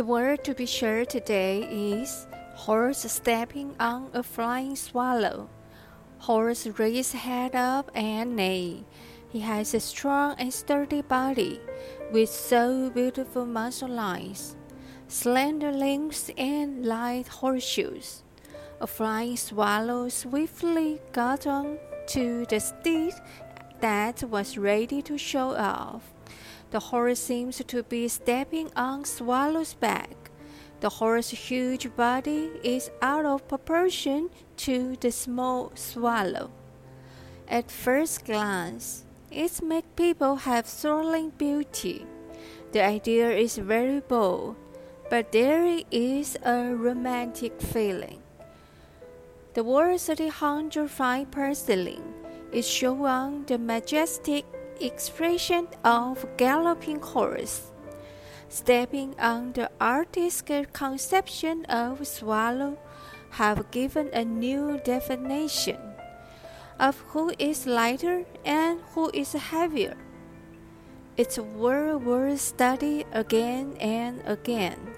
The word to be shared today is horse stepping on a flying swallow. Horse raise head up and neigh. He has a strong and sturdy body with so beautiful muscle lines, slender limbs, and light horseshoes. A flying swallow swiftly got on to the steed that was ready to show off. The horse seems to be stepping on Swallow's back. The horse's huge body is out of proportion to the small swallow. At first glance, it makes people have thrilling beauty. The idea is very bold, but there is a romantic feeling. The word 305 sterling is showing the majestic expression of galloping horse. Stepping on the artist's conception of swallow have given a new definition of who is lighter and who is heavier. It's well worth study again and again.